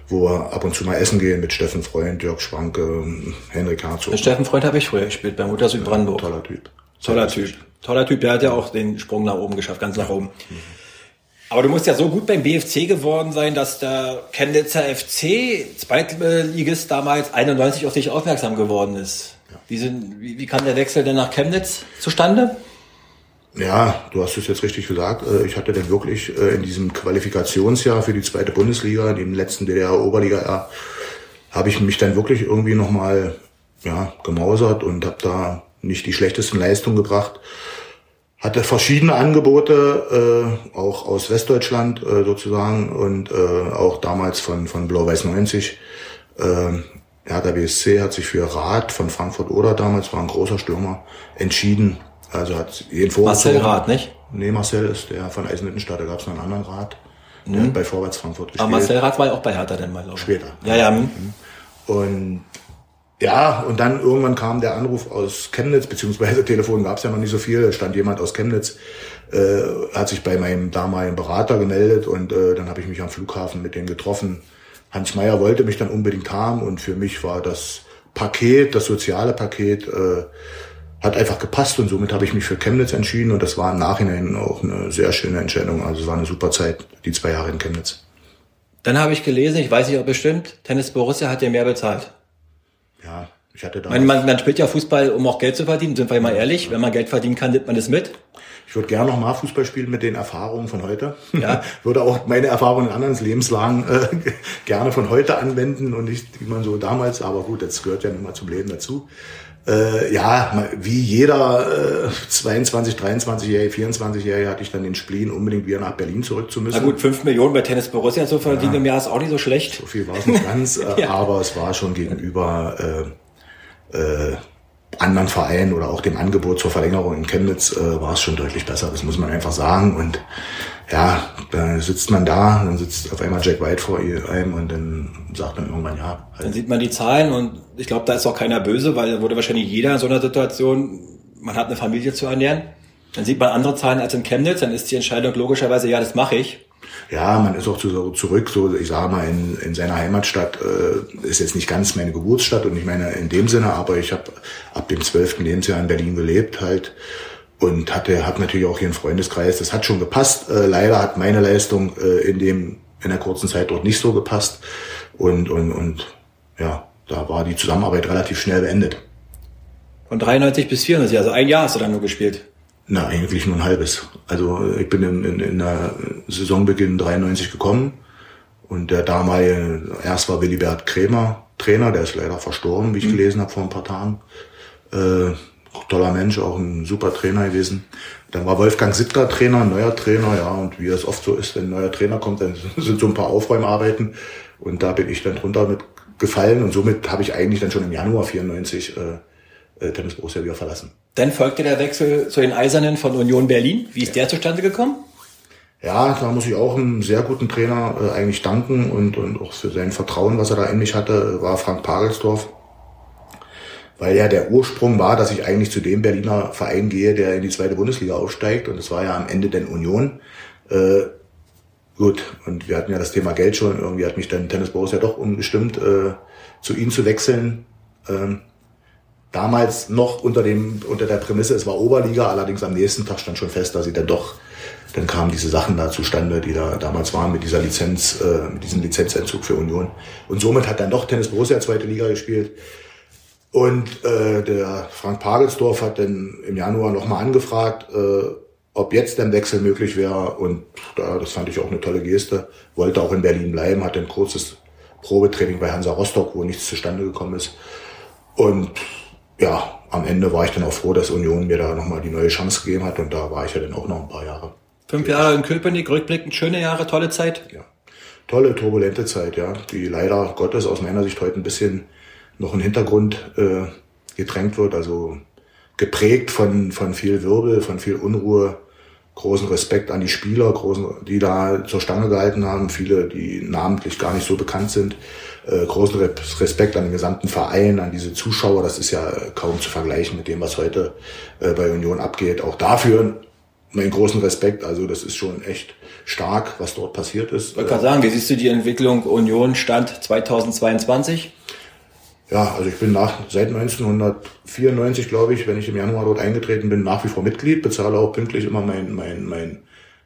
wo wir ab und zu mal essen gehen mit Steffen Freund, Jörg Schwanke, Henrik Herzog. Steffen Freund habe ich früher gespielt bei Mutter Südbrandenburg. Ja, toller Typ. Toller Typ. Toller Typ, der hat ja auch den Sprung nach oben geschafft, ganz nach oben. Aber du musst ja so gut beim BFC geworden sein, dass der Chemnitzer FC, Zweitligist damals, 91 auf dich aufmerksam geworden ist. Wie, sind, wie, wie kam der Wechsel denn nach Chemnitz zustande? Ja, du hast es jetzt richtig gesagt. Äh, ich hatte dann wirklich äh, in diesem Qualifikationsjahr für die zweite Bundesliga, dem letzten DDR-Oberliga-Jahr, habe ich mich dann wirklich irgendwie nochmal ja, gemausert und habe da nicht die schlechtesten Leistungen gebracht. Hatte verschiedene Angebote, äh, auch aus Westdeutschland äh, sozusagen und äh, auch damals von, von Blau-Weiß 90. Äh, Hertha BSC hat sich für Rath von Frankfurt oder damals, war ein großer Stürmer, entschieden. Also hat jeden Marcel Rath, nicht? Nee, Marcel ist der von Eisenhüttenstadt, da gab es noch einen anderen Rath, der mhm. hat bei Vorwärts Frankfurt gespielt. Aber Marcel Rath war ja auch bei Hertha dann mal, glaube ich. Später. Ja, ja. Mhm. Und ja, und dann irgendwann kam der Anruf aus Chemnitz, beziehungsweise Telefon gab es ja noch nicht so viel, da stand jemand aus Chemnitz, äh, hat sich bei meinem damaligen Berater gemeldet und äh, dann habe ich mich am Flughafen mit denen getroffen. Hans Meyer wollte mich dann unbedingt haben und für mich war das Paket, das soziale Paket, äh, hat einfach gepasst und somit habe ich mich für Chemnitz entschieden und das war im Nachhinein auch eine sehr schöne Entscheidung. Also es war eine super Zeit, die zwei Jahre in Chemnitz. Dann habe ich gelesen, ich weiß nicht, ob bestimmt, Tennis Borussia hat dir mehr bezahlt ja, ich hatte da. Man, man, man spielt ja Fußball, um auch Geld zu verdienen, sind wir mal ehrlich. Wenn man Geld verdienen kann, nimmt man es mit. Ich würde gerne noch mal Fußball spielen mit den Erfahrungen von heute. Ja. würde auch meine Erfahrungen in anderen Lebenslagen äh, gerne von heute anwenden und nicht, wie man so damals, aber gut, das gehört ja nun mal zum Leben dazu. Äh, ja, wie jeder äh, 22, 23-Jährige, 24-Jährige hatte ich dann den Spleen, unbedingt wieder nach Berlin zurück zu müssen. Na gut, 5 Millionen bei Tennis Borussia so verdienen ja. im Jahr ist auch nicht so schlecht. So viel war es nicht ganz, äh, ja. aber es war schon gegenüber äh, äh, anderen Vereinen oder auch dem Angebot zur Verlängerung in Chemnitz äh, war es schon deutlich besser, das muss man einfach sagen. Und ja, da sitzt man da, dann sitzt auf einmal Jack White vor einem und dann sagt man irgendwann ja. Halt. Dann sieht man die Zahlen und ich glaube, da ist auch keiner böse, weil da wurde wahrscheinlich jeder in so einer Situation, man hat eine Familie zu ernähren. Dann sieht man andere Zahlen als in Chemnitz, dann ist die Entscheidung logischerweise, ja, das mache ich. Ja, man ist auch zu, zurück, so ich sage mal, in, in seiner Heimatstadt äh, ist jetzt nicht ganz meine Geburtsstadt und ich meine in dem Sinne, aber ich habe ab dem zwölften Lebensjahr in Berlin gelebt halt und hatte hat natürlich auch hier einen Freundeskreis. Das hat schon gepasst. Äh, leider hat meine Leistung äh, in dem in der kurzen Zeit dort nicht so gepasst und und und ja, da war die Zusammenarbeit relativ schnell beendet. Von 93 bis 94, also ein Jahr hast du dann nur gespielt. Na, eigentlich nur ein halbes. Also ich bin in, in, in der Saisonbeginn 93 gekommen und der damalige, erst war Willibert Krämer Trainer, der ist leider verstorben, wie ich mhm. gelesen habe vor ein paar Tagen. Äh, toller Mensch, auch ein super Trainer gewesen. Dann war Wolfgang Sittler Trainer, neuer Trainer, ja, und wie es oft so ist, wenn ein neuer Trainer kommt, dann sind so ein paar Aufräumarbeiten und da bin ich dann drunter mit gefallen und somit habe ich eigentlich dann schon im Januar 94 äh, äh, Tennis Borussia wieder verlassen. Dann folgte der Wechsel zu den Eisernen von Union Berlin. Wie ist der zustande gekommen? Ja, da muss ich auch einem sehr guten Trainer äh, eigentlich danken und, und auch für sein Vertrauen, was er da in mich hatte, war Frank Pagelsdorf weil ja der Ursprung war, dass ich eigentlich zu dem Berliner Verein gehe, der in die zweite Bundesliga aufsteigt und das war ja am Ende denn Union. Äh, gut, und wir hatten ja das Thema Geld schon, irgendwie hat mich dann Tennis Borussia doch umgestimmt, äh, zu ihnen zu wechseln. Ähm, damals noch unter dem unter der Prämisse, es war Oberliga, allerdings am nächsten Tag stand schon fest, dass sie dann doch dann kamen diese Sachen da zustande, die da damals waren mit dieser Lizenz, äh, mit diesem Lizenzentzug für Union. Und somit hat dann doch Tennis Borussia zweite Liga gespielt. Und äh, der Frank Pagelsdorf hat dann im Januar nochmal angefragt, äh, ob jetzt der Wechsel möglich wäre. Und da, das fand ich auch eine tolle Geste. Wollte auch in Berlin bleiben, hatte ein kurzes Probetraining bei Hansa Rostock, wo nichts zustande gekommen ist. Und ja, am Ende war ich dann auch froh, dass Union mir da nochmal die neue Chance gegeben hat. Und da war ich ja dann auch noch ein paar Jahre. Fünf Jahre in Köpenick, rückblickend schöne Jahre, tolle Zeit. Ja, tolle, turbulente Zeit, ja, die leider Gottes aus meiner Sicht heute ein bisschen noch ein Hintergrund äh, gedrängt wird, also geprägt von, von viel Wirbel, von viel Unruhe, großen Respekt an die Spieler, großen, die da zur Stange gehalten haben, viele, die namentlich gar nicht so bekannt sind. Äh, großen Respekt an den gesamten Verein, an diese Zuschauer. Das ist ja kaum zu vergleichen mit dem, was heute äh, bei Union abgeht. Auch dafür meinen großen Respekt. Also das ist schon echt stark, was dort passiert ist. Ich wollte gerade sagen, wie siehst du die Entwicklung Union Stand 2022? Ja, also ich bin nach seit 1994, glaube ich, wenn ich im Januar dort eingetreten bin, nach wie vor Mitglied, bezahle auch pünktlich immer mein, mein, mein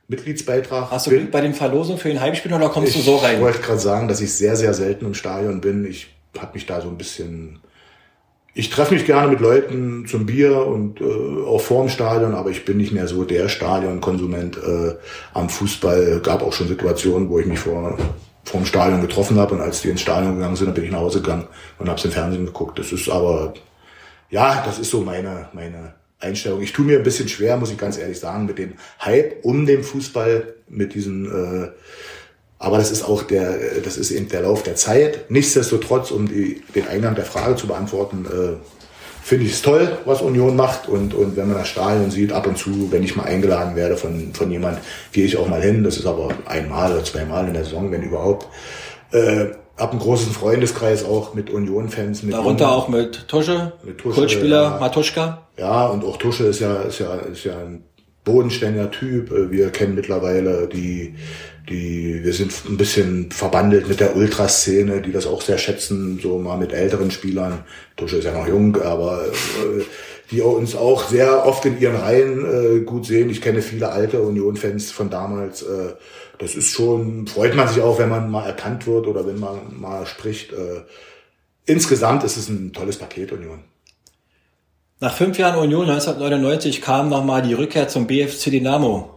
Mitgliedsbeitrag. Hast du bin. bei den Verlosungen für den Heimspiel oder kommst du so rein? Ich wollte gerade sagen, dass ich sehr, sehr selten im Stadion bin. Ich habe mich da so ein bisschen ich treffe mich gerne mit Leuten zum Bier und äh, auch vorm Stadion, aber ich bin nicht mehr so der Stadionkonsument äh, am Fußball. Gab auch schon Situationen, wo ich mich vor vorm Stadion getroffen habe und als die ins Stadion gegangen sind, dann bin ich nach Hause gegangen und habe im Fernsehen geguckt. Das ist aber ja, das ist so meine meine Einstellung. Ich tue mir ein bisschen schwer, muss ich ganz ehrlich sagen, mit dem Hype um den Fußball, mit diesen äh, aber das ist auch der, das ist eben der Lauf der Zeit. Nichtsdestotrotz, um die, den Eingang der Frage zu beantworten, äh, finde ich es toll, was Union macht. Und, und wenn man das Stadion sieht, ab und zu, wenn ich mal eingeladen werde von, von jemand, gehe ich auch mal hin. Das ist aber einmal oder zweimal in der Saison, wenn überhaupt. Äh, hab einen großen Freundeskreis auch mit Union-Fans. Darunter Union, auch mit Tusche, mit Tusche Kultspieler ja, Matuschka. Ja, und auch Tusche ist ja, ist ja, ist ja ein bodenständiger Typ. Äh, wir kennen mittlerweile die, die, wir sind ein bisschen verbandelt mit der Ultraszene, die das auch sehr schätzen, so mal mit älteren Spielern. Tusche ist ja noch jung, aber äh, die uns auch sehr oft in ihren Reihen äh, gut sehen. Ich kenne viele alte Union-Fans von damals. Äh, das ist schon, freut man sich auch, wenn man mal erkannt wird oder wenn man mal spricht. Äh, insgesamt ist es ein tolles Paket Union. Nach fünf Jahren Union 1999 kam nochmal die Rückkehr zum BFC Dynamo.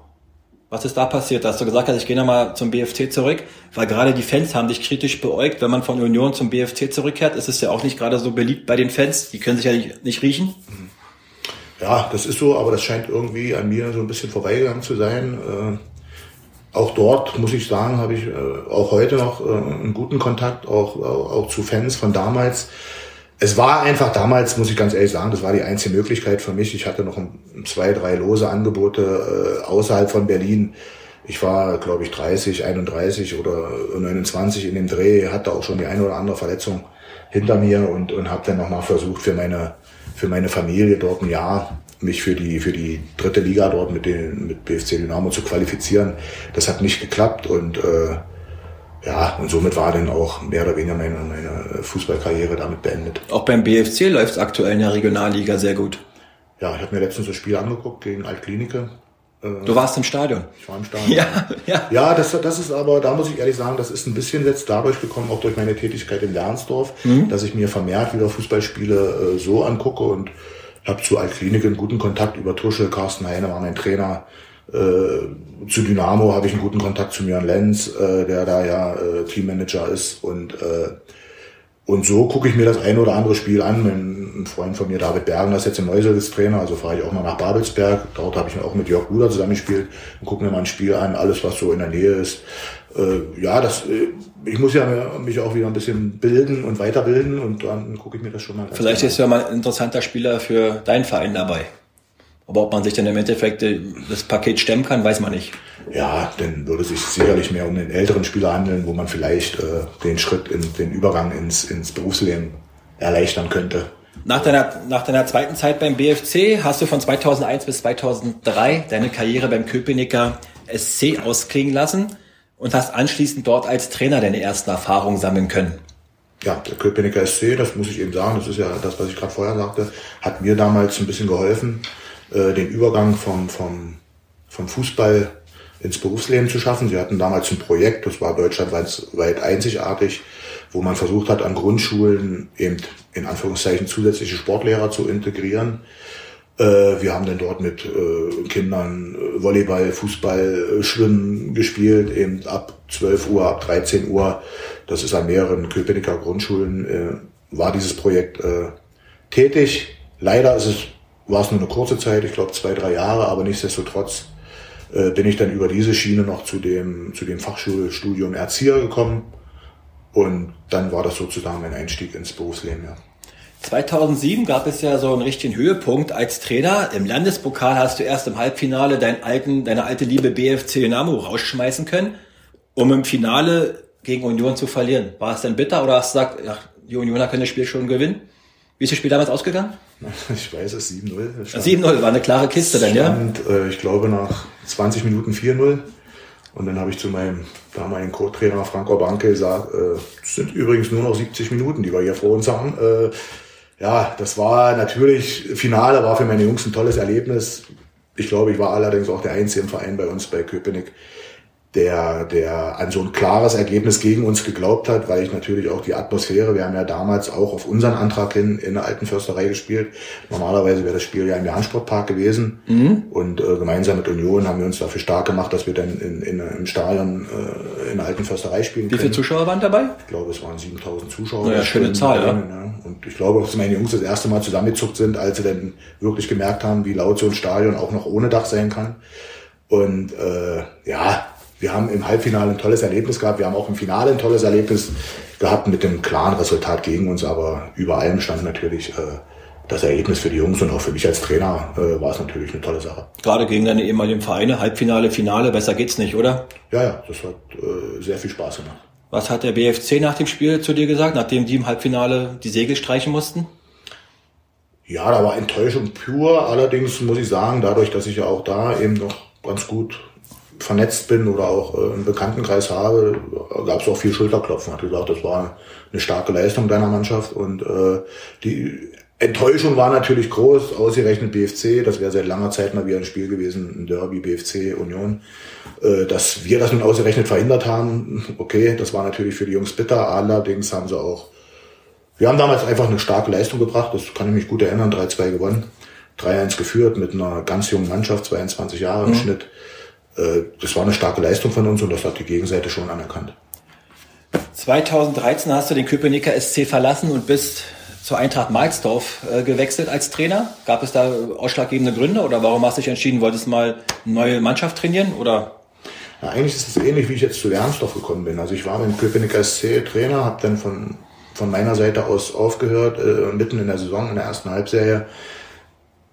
Was ist da passiert? Hast du gesagt, hast, ich gehe nochmal zum BFC zurück, weil gerade die Fans haben dich kritisch beäugt. Wenn man von Union zum BFC zurückkehrt, ist es ja auch nicht gerade so beliebt bei den Fans. Die können sich ja nicht, nicht riechen. Ja, das ist so, aber das scheint irgendwie an mir so ein bisschen vorbeigegangen zu sein. Äh, auch dort, muss ich sagen, habe ich äh, auch heute noch äh, einen guten Kontakt, auch, auch, auch zu Fans von damals es war einfach damals, muss ich ganz ehrlich sagen, das war die einzige Möglichkeit für mich. Ich hatte noch ein, zwei, drei lose Angebote äh, außerhalb von Berlin. Ich war, glaube ich, 30, 31 oder 29 in dem Dreh, hatte auch schon die eine oder andere Verletzung hinter mir und, und habe dann nochmal versucht, für meine, für meine Familie dort ein Jahr mich für die, für die dritte Liga dort mit, den, mit BFC Dynamo zu qualifizieren. Das hat nicht geklappt und äh, ja, und somit war dann auch mehr oder weniger meine, meine Fußballkarriere damit beendet. Auch beim BFC läuft es aktuell in der Regionalliga sehr gut. Ja, ich habe mir letztens das Spiel angeguckt gegen Altklinike. Äh, du warst im Stadion. Ich war im Stadion. Ja, ja. ja das, das ist aber, da muss ich ehrlich sagen, das ist ein bisschen jetzt dadurch gekommen, auch durch meine Tätigkeit in Lernsdorf, mhm. dass ich mir vermehrt wieder Fußballspiele äh, so angucke und habe zu Altklinike einen guten Kontakt über Tusche. Carsten Heine war mein Trainer. Äh, zu Dynamo habe ich einen guten Kontakt zu Mjörn Lenz, äh, der da ja äh, Teammanager ist und äh, und so gucke ich mir das ein oder andere Spiel an. Ein Freund von mir, David Bergen, ist jetzt in Neusel Trainer, also fahre ich auch mal nach Babelsberg. Dort habe ich auch mit Jörg Bruder zusammengespielt und gucke mir mal ein Spiel an, alles was so in der Nähe ist. Äh, ja, das, äh, ich muss ja mich auch wieder ein bisschen bilden und weiterbilden und dann gucke ich mir das schon mal an. Vielleicht ist ja mal ein interessanter Spieler für deinen Verein dabei. Aber ob man sich dann im Endeffekt äh, das Paket stemmen kann, weiß man nicht. Ja, dann würde es sich sicherlich mehr um den älteren Spieler handeln, wo man vielleicht äh, den Schritt, in, den Übergang ins, ins Berufsleben erleichtern könnte. Nach deiner, nach deiner zweiten Zeit beim BFC hast du von 2001 bis 2003 deine Karriere beim Köpenicker SC ausklingen lassen und hast anschließend dort als Trainer deine ersten Erfahrungen sammeln können. Ja, der Köpenicker SC, das muss ich eben sagen, das ist ja das, was ich gerade vorher sagte, hat mir damals ein bisschen geholfen, äh, den Übergang vom, vom, vom Fußball ins Berufsleben zu schaffen. Sie hatten damals ein Projekt, das war deutschlandweit einzigartig, wo man versucht hat, an Grundschulen eben in Anführungszeichen zusätzliche Sportlehrer zu integrieren. Äh, wir haben dann dort mit äh, Kindern Volleyball, Fußball, Schwimmen gespielt, eben ab 12 Uhr, ab 13 Uhr. Das ist an mehreren Köpenicker Grundschulen, war dieses Projekt tätig. Leider ist es war es nur eine kurze Zeit, ich glaube zwei, drei Jahre, aber nichtsdestotrotz äh, bin ich dann über diese Schiene noch zu dem, zu dem Fachschulstudium Erzieher gekommen. Und dann war das sozusagen mein Einstieg ins Berufsleben, ja. 2007 gab es ja so einen richtigen Höhepunkt als Trainer. Im Landespokal hast du erst im Halbfinale deinen alten, deine alte Liebe BFC Dynamo rausschmeißen können, um im Finale gegen Union zu verlieren. War es denn bitter oder hast du gesagt, ach, die Unioner können das Spiel schon gewinnen? Wie ist das Spiel damals ausgegangen? Ich weiß es, 7-0. 7-0 war eine klare Kiste dann, ja? Äh, ich glaube nach 20 Minuten 4-0. Und dann habe ich zu meinem damaligen Co-Trainer Franco Banke gesagt, äh, es sind übrigens nur noch 70 Minuten, die wir hier vor uns haben. Äh, ja, das war natürlich, Finale war für meine Jungs ein tolles Erlebnis. Ich glaube, ich war allerdings auch der Einzige im Verein bei uns bei Köpenick, der, der an so ein klares Ergebnis gegen uns geglaubt hat, weil ich natürlich auch die Atmosphäre, wir haben ja damals auch auf unseren Antrag hin in der alten Försterei gespielt. Normalerweise wäre das Spiel ja im Jahnsportpark gewesen. Mhm. Und äh, gemeinsam mit Union haben wir uns dafür stark gemacht, dass wir dann in, in, im Stadion äh, in der alten Försterei spielen können. Wie viele Zuschauer waren dabei? Ich glaube, es waren 7000 Zuschauer. Ja, schöne Zahl, ja. ja. Und ich glaube, dass meine Jungs das erste Mal zusammengezuckt sind, als sie dann wirklich gemerkt haben, wie laut so ein Stadion auch noch ohne Dach sein kann. Und äh, ja, wir haben im Halbfinale ein tolles Erlebnis gehabt. Wir haben auch im Finale ein tolles Erlebnis gehabt mit dem klaren Resultat gegen uns. Aber über allem stand natürlich äh, das Ergebnis für die Jungs und auch für mich als Trainer äh, war es natürlich eine tolle Sache. Gerade gegen deine ehemaligen Vereine, Halbfinale, Finale, besser geht's nicht, oder? Ja, ja, das hat äh, sehr viel Spaß gemacht. Was hat der BFC nach dem Spiel zu dir gesagt, nachdem die im Halbfinale die Segel streichen mussten? Ja, da war Enttäuschung pur. Allerdings muss ich sagen, dadurch, dass ich ja auch da eben noch ganz gut vernetzt bin oder auch äh, einen Bekanntenkreis habe, gab es auch viel Schulterklopfen. Hat gesagt, das war eine starke Leistung deiner Mannschaft und äh, die Enttäuschung war natürlich groß, ausgerechnet BFC, das wäre seit langer Zeit mal wieder ein Spiel gewesen, ein Derby, BFC, Union. Äh, dass wir das nun ausgerechnet verhindert haben, okay, das war natürlich für die Jungs bitter, allerdings haben sie auch, wir haben damals einfach eine starke Leistung gebracht, das kann ich mich gut erinnern, 3-2 gewonnen, 3-1 geführt mit einer ganz jungen Mannschaft, 22 Jahre im mhm. Schnitt. Äh, das war eine starke Leistung von uns und das hat die Gegenseite schon anerkannt. 2013 hast du den Köpenicker SC verlassen und bist zur Eintracht Malzdorf äh, gewechselt als Trainer. Gab es da ausschlaggebende Gründe oder warum hast du dich entschieden, wolltest mal eine neue Mannschaft trainieren oder? Ja, eigentlich ist es ähnlich, wie ich jetzt zu Lernsdorf gekommen bin. Also ich war mit dem Köpenicker SC Trainer, habe dann von, von meiner Seite aus aufgehört, äh, mitten in der Saison, in der ersten Halbserie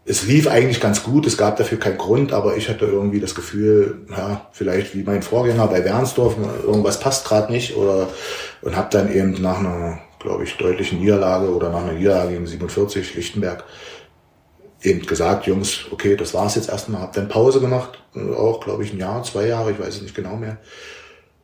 es lief eigentlich ganz gut, es gab dafür keinen Grund, aber ich hatte irgendwie das Gefühl, ja, vielleicht wie mein Vorgänger bei Wernsdorf, irgendwas passt gerade nicht oder und habe dann eben nach einer, glaube ich, deutlichen Niederlage oder nach einer Niederlage gegen 47 Lichtenberg eben gesagt, Jungs, okay, das war's jetzt erstmal, hab dann Pause gemacht, auch glaube ich ein Jahr, zwei Jahre, ich weiß es nicht genau mehr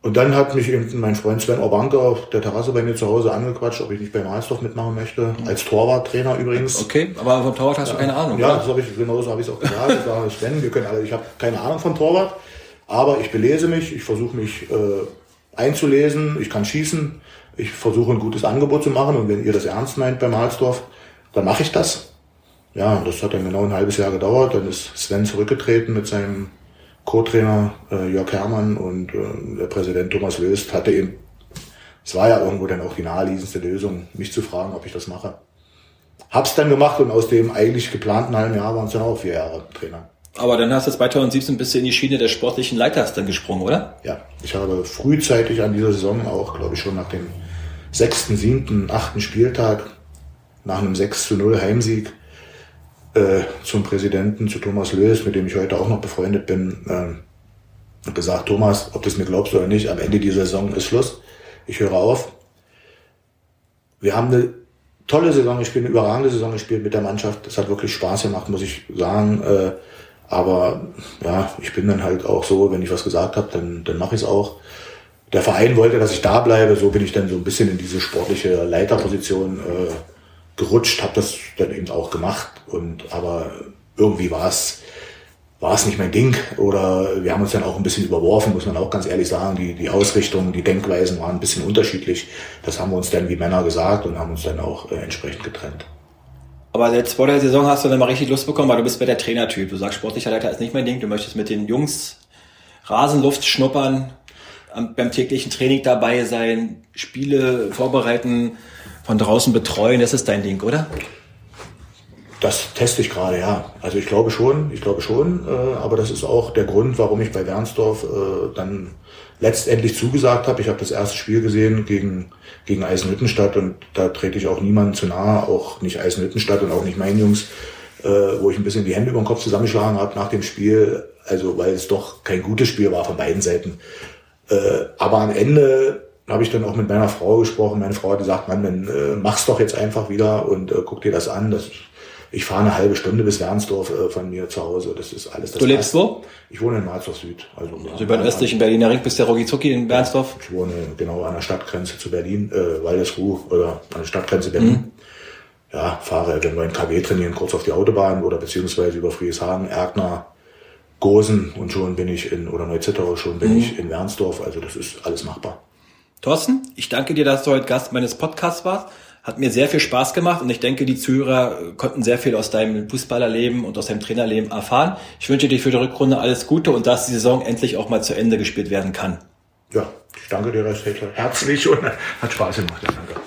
und dann hat mich eben mein Freund Sven Orbanke auf der Terrasse bei mir zu Hause angequatscht, ob ich nicht bei Mahlsdorf mitmachen möchte. Als Torwarttrainer übrigens. Okay, aber vom Torwart hast du keine Ahnung. Ja, oder? das habe ich, genau so habe ich es auch gesagt. Ich sage, Sven, wir können alle, ich habe keine Ahnung von Torwart, aber ich belese mich, ich versuche mich äh, einzulesen, ich kann schießen, ich versuche ein gutes Angebot zu machen und wenn ihr das ernst meint bei Mahlsdorf, dann mache ich das. Ja, das hat dann genau ein halbes Jahr gedauert. Dann ist Sven zurückgetreten mit seinem Co-Trainer äh, Jörg Herrmann und äh, der Präsident Thomas Löst hatte eben, es war ja irgendwo dann auch die naheliegendste Lösung, mich zu fragen, ob ich das mache. Hab's dann gemacht und aus dem eigentlich geplanten halben Jahr waren es dann auch vier Jahre Trainer. Aber dann hast du 2017 bist du in die Schiene des sportlichen Leiters dann gesprungen, oder? Ja, ich habe frühzeitig an dieser Saison auch, glaube ich, schon nach dem sechsten, siebten, achten Spieltag, nach einem 6 zu 0 Heimsieg, äh, zum Präsidenten, zu Thomas Lös, mit dem ich heute auch noch befreundet bin, äh, gesagt, Thomas, ob du es mir glaubst oder nicht, am Ende dieser Saison ist Schluss. Ich höre auf. Wir haben eine tolle Saison gespielt, eine überragende Saison gespielt mit der Mannschaft. Das hat wirklich Spaß gemacht, muss ich sagen. Äh, aber ja, ich bin dann halt auch so, wenn ich was gesagt habe, dann, dann mache ich es auch. Der Verein wollte, dass ich da bleibe, so bin ich dann so ein bisschen in diese sportliche Leiterposition äh, gerutscht, habe das dann eben auch gemacht und aber irgendwie war es war es nicht mein Ding oder wir haben uns dann auch ein bisschen überworfen, muss man auch ganz ehrlich sagen. Die, die Ausrichtungen, die Denkweisen waren ein bisschen unterschiedlich. Das haben wir uns dann wie Männer gesagt und haben uns dann auch äh, entsprechend getrennt. Aber jetzt vor der Saison hast du dann mal richtig Lust bekommen, weil du bist bei der Trainertyp. Du sagst, sportlicher Leiter ist nicht mein Ding. Du möchtest mit den Jungs Rasenluft schnuppern, beim täglichen Training dabei sein, Spiele vorbereiten, von draußen betreuen, das ist dein Ding, oder? Das teste ich gerade, ja. Also ich glaube schon, ich glaube schon, äh, aber das ist auch der Grund, warum ich bei Wernsdorf äh, dann letztendlich zugesagt habe. Ich habe das erste Spiel gesehen gegen, gegen Eisenhüttenstadt und da trete ich auch niemandem zu nahe, auch nicht Eisenhüttenstadt und auch nicht meinen Jungs, äh, wo ich ein bisschen die Hände über den Kopf zusammengeschlagen habe nach dem Spiel, also weil es doch kein gutes Spiel war von beiden Seiten. Äh, aber am Ende habe ich dann auch mit meiner Frau gesprochen. Meine Frau hat gesagt, Mann, dann äh, mach's doch jetzt einfach wieder und äh, guck dir das an. Das, ich fahre eine halbe Stunde bis Wernsdorf äh, von mir zu Hause. Das ist alles. Das du lebst wo? Ich wohne in Marzorf Süd. Also, also über den östlichen Berliner Ring bis der Rogizuki in Wernsdorf? Ich wohne genau an der Stadtgrenze zu Berlin, äh, Waldesruh oder an der Stadtgrenze Berlin. Mhm. Ja, fahre, wenn wir in KW trainieren, kurz auf die Autobahn oder beziehungsweise über Frieshagen, Erkner, Gosen und schon bin ich in, oder Neuzittau, schon bin mhm. ich in Wernsdorf. Also das ist alles machbar. Thorsten, ich danke dir, dass du heute Gast meines Podcasts warst. Hat mir sehr viel Spaß gemacht und ich denke, die Zuhörer konnten sehr viel aus deinem Fußballerleben und aus deinem Trainerleben erfahren. Ich wünsche dir für die Rückrunde alles Gute und dass die Saison endlich auch mal zu Ende gespielt werden kann. Ja, ich danke dir recht herzlich und hat Spaß gemacht. Ja, danke.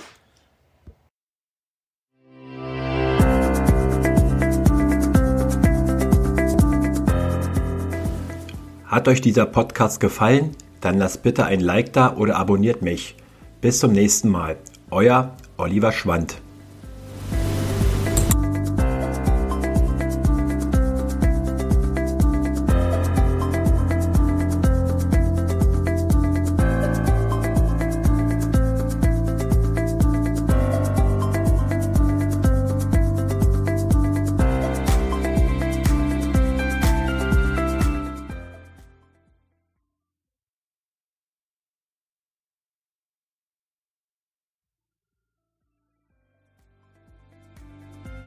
Hat euch dieser Podcast gefallen? Dann lasst bitte ein Like da oder abonniert mich. Bis zum nächsten Mal. Euer Oliver Schwand.